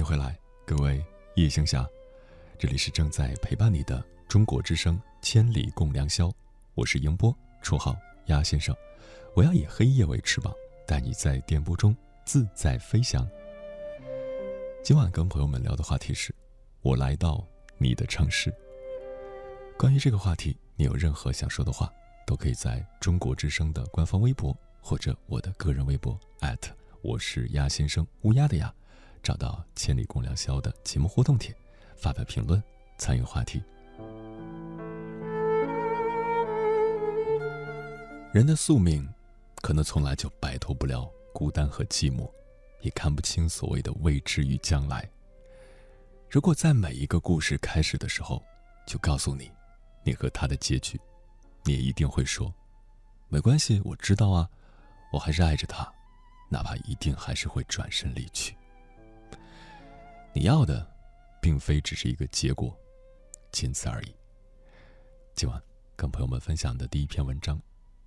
迎回来，各位夜行侠，这里是正在陪伴你的中国之声《千里共良宵》，我是迎波，绰号鸭先生。我要以黑夜为翅膀，带你在电波中自在飞翔。今晚跟朋友们聊的话题是：我来到你的城市。关于这个话题，你有任何想说的话，都可以在中国之声的官方微博或者我的个人微博我是鸭先生乌鸦的鸭，找到“千里共良宵”的节目互动帖，发表评论，参与话题。人的宿命，可能从来就摆脱不了孤单和寂寞，也看不清所谓的未知与将来。如果在每一个故事开始的时候，就告诉你。你和他的结局，你也一定会说：“没关系，我知道啊，我还是爱着他，哪怕一定还是会转身离去。”你要的，并非只是一个结果，仅此而已。今晚跟朋友们分享的第一篇文章，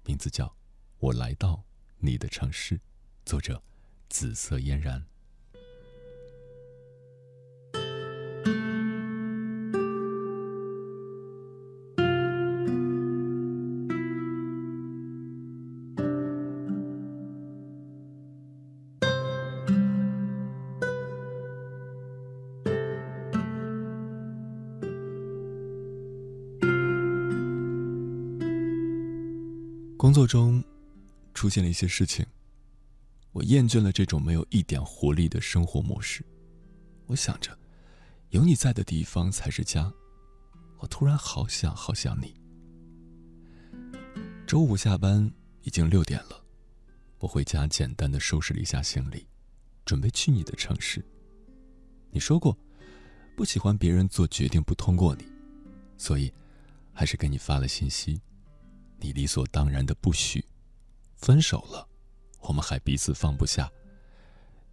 名字叫《我来到你的城市》，作者紫色嫣然。工作中出现了一些事情，我厌倦了这种没有一点活力的生活模式。我想着，有你在的地方才是家。我突然好想好想你。周五下班已经六点了，我回家简单的收拾了一下行李，准备去你的城市。你说过，不喜欢别人做决定不通过你，所以还是给你发了信息。你理所当然的不许，分手了，我们还彼此放不下。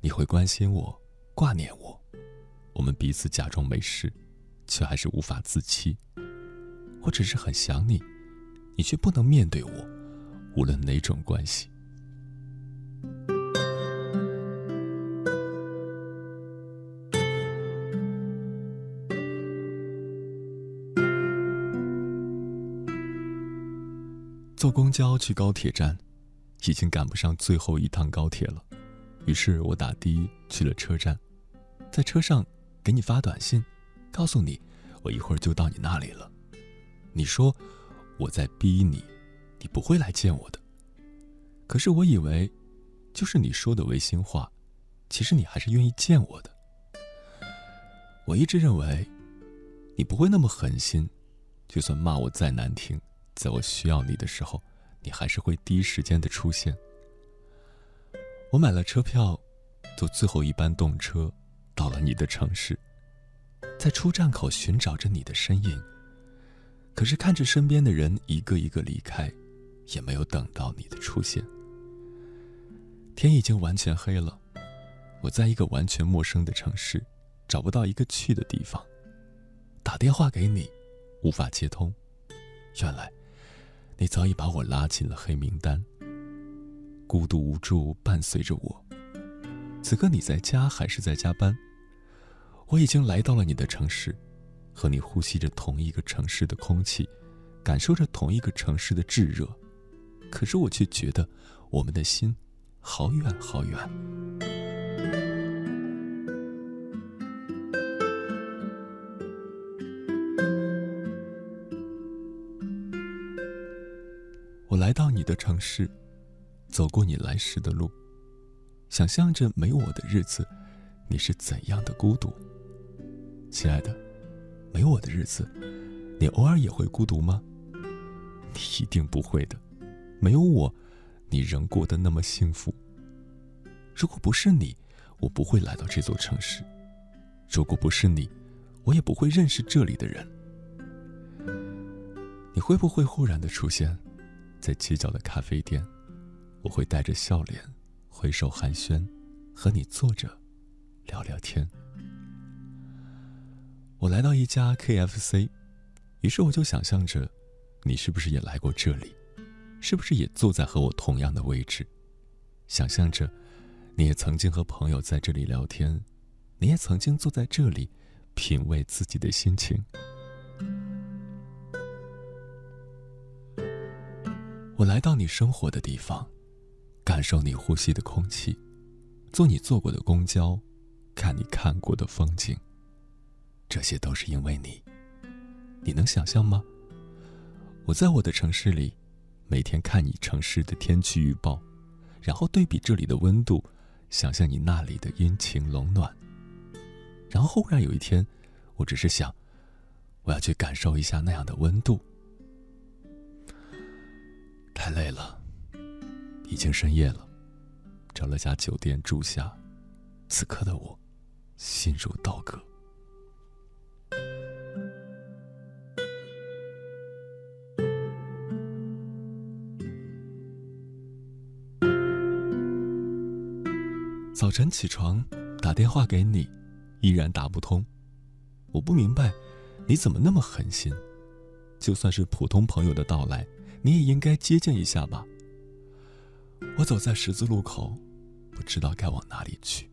你会关心我，挂念我，我们彼此假装没事，却还是无法自欺。我只是很想你，你却不能面对我，无论哪种关系。坐公交去高铁站，已经赶不上最后一趟高铁了。于是我打的去了车站，在车上给你发短信，告诉你我一会儿就到你那里了。你说我在逼你，你不会来见我的。可是我以为，就是你说的违心话，其实你还是愿意见我的。我一直认为，你不会那么狠心，就算骂我再难听。在我需要你的时候，你还是会第一时间的出现。我买了车票，坐最后一班动车，到了你的城市，在出站口寻找着你的身影。可是看着身边的人一个一个离开，也没有等到你的出现。天已经完全黑了，我在一个完全陌生的城市，找不到一个去的地方，打电话给你，无法接通。原来。你早已把我拉进了黑名单。孤独无助伴随着我。此刻你在家还是在加班？我已经来到了你的城市，和你呼吸着同一个城市的空气，感受着同一个城市的炙热。可是我却觉得，我们的心好远好远。来到你的城市，走过你来时的路，想象着没我的日子，你是怎样的孤独。亲爱的，没我的日子，你偶尔也会孤独吗？你一定不会的。没有我，你仍过得那么幸福。如果不是你，我不会来到这座城市；如果不是你，我也不会认识这里的人。你会不会忽然的出现？在街角的咖啡店，我会带着笑脸，挥手寒暄，和你坐着聊聊天。我来到一家 KFC，于是我就想象着，你是不是也来过这里？是不是也坐在和我同样的位置？想象着，你也曾经和朋友在这里聊天，你也曾经坐在这里，品味自己的心情。我来到你生活的地方，感受你呼吸的空气，坐你坐过的公交，看你看过的风景。这些都是因为你，你能想象吗？我在我的城市里，每天看你城市的天气预报，然后对比这里的温度，想象你那里的阴晴冷暖。然后忽然有一天，我只是想，我要去感受一下那样的温度。太累了，已经深夜了，找了家酒店住下。此刻的我，心如刀割。早晨起床，打电话给你。依然打不通，我不明白，你怎么那么狠心？就算是普通朋友的到来，你也应该接见一下吧。我走在十字路口，不知道该往哪里去。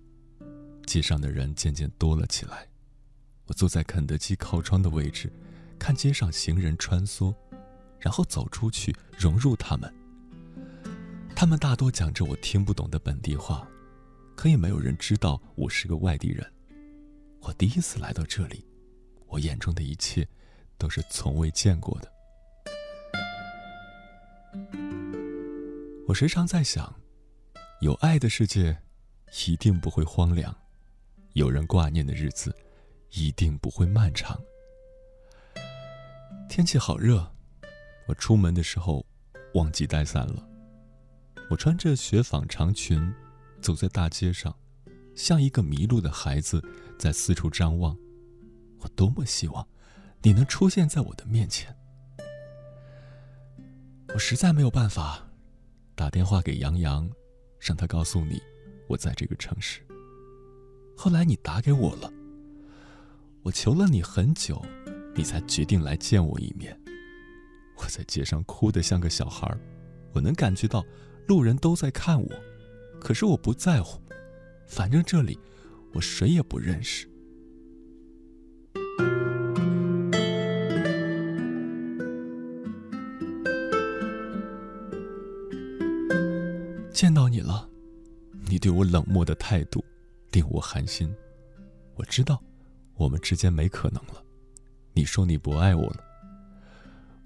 街上的人渐渐多了起来。我坐在肯德基靠窗的位置，看街上行人穿梭，然后走出去融入他们。他们大多讲着我听不懂的本地话，可也没有人知道我是个外地人。我第一次来到这里，我眼中的一切都是从未见过的。我时常在想，有爱的世界一定不会荒凉，有人挂念的日子一定不会漫长。天气好热，我出门的时候忘记带伞了。我穿着雪纺长裙，走在大街上。像一个迷路的孩子，在四处张望。我多么希望你能出现在我的面前。我实在没有办法打电话给杨洋，让他告诉你我在这个城市。后来你打给我了，我求了你很久，你才决定来见我一面。我在街上哭得像个小孩我能感觉到路人都在看我，可是我不在乎。反正这里，我谁也不认识。你了，你对我冷漠的态度令我寒心。我知道，我们之间没可能了。你说你不爱我了，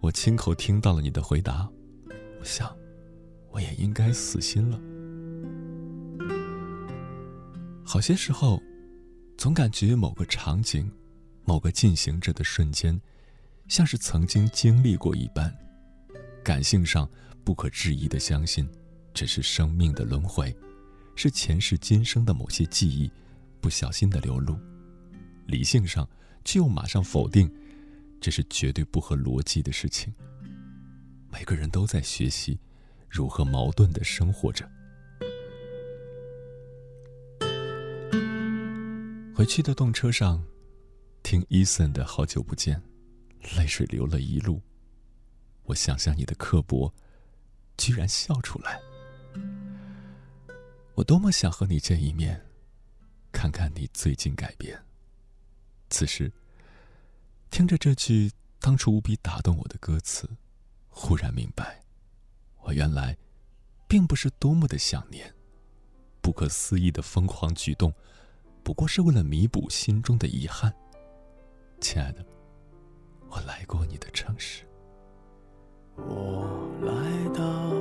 我亲口听到了你的回答。我想，我也应该死心了。好些时候，总感觉某个场景、某个进行着的瞬间，像是曾经经历过一般。感性上不可置疑的相信，这是生命的轮回，是前世今生的某些记忆不小心的流露。理性上却又马上否定，这是绝对不合逻辑的事情。每个人都在学习如何矛盾的生活着。回去的动车上，听伊森的《好久不见》，泪水流了一路。我想象你的刻薄，居然笑出来。我多么想和你见一面，看看你最近改变。此时，听着这句当初无比打动我的歌词，忽然明白，我原来并不是多么的想念，不可思议的疯狂举动。不过是为了弥补心中的遗憾，亲爱的，我来过你的城市。我来到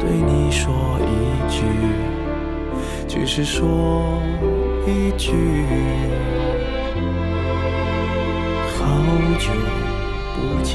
对你说一句，只是说一句，好久。不见。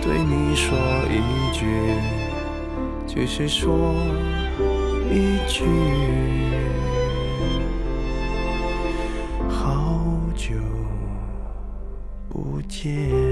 对你说一句，只是说一句，好久不见。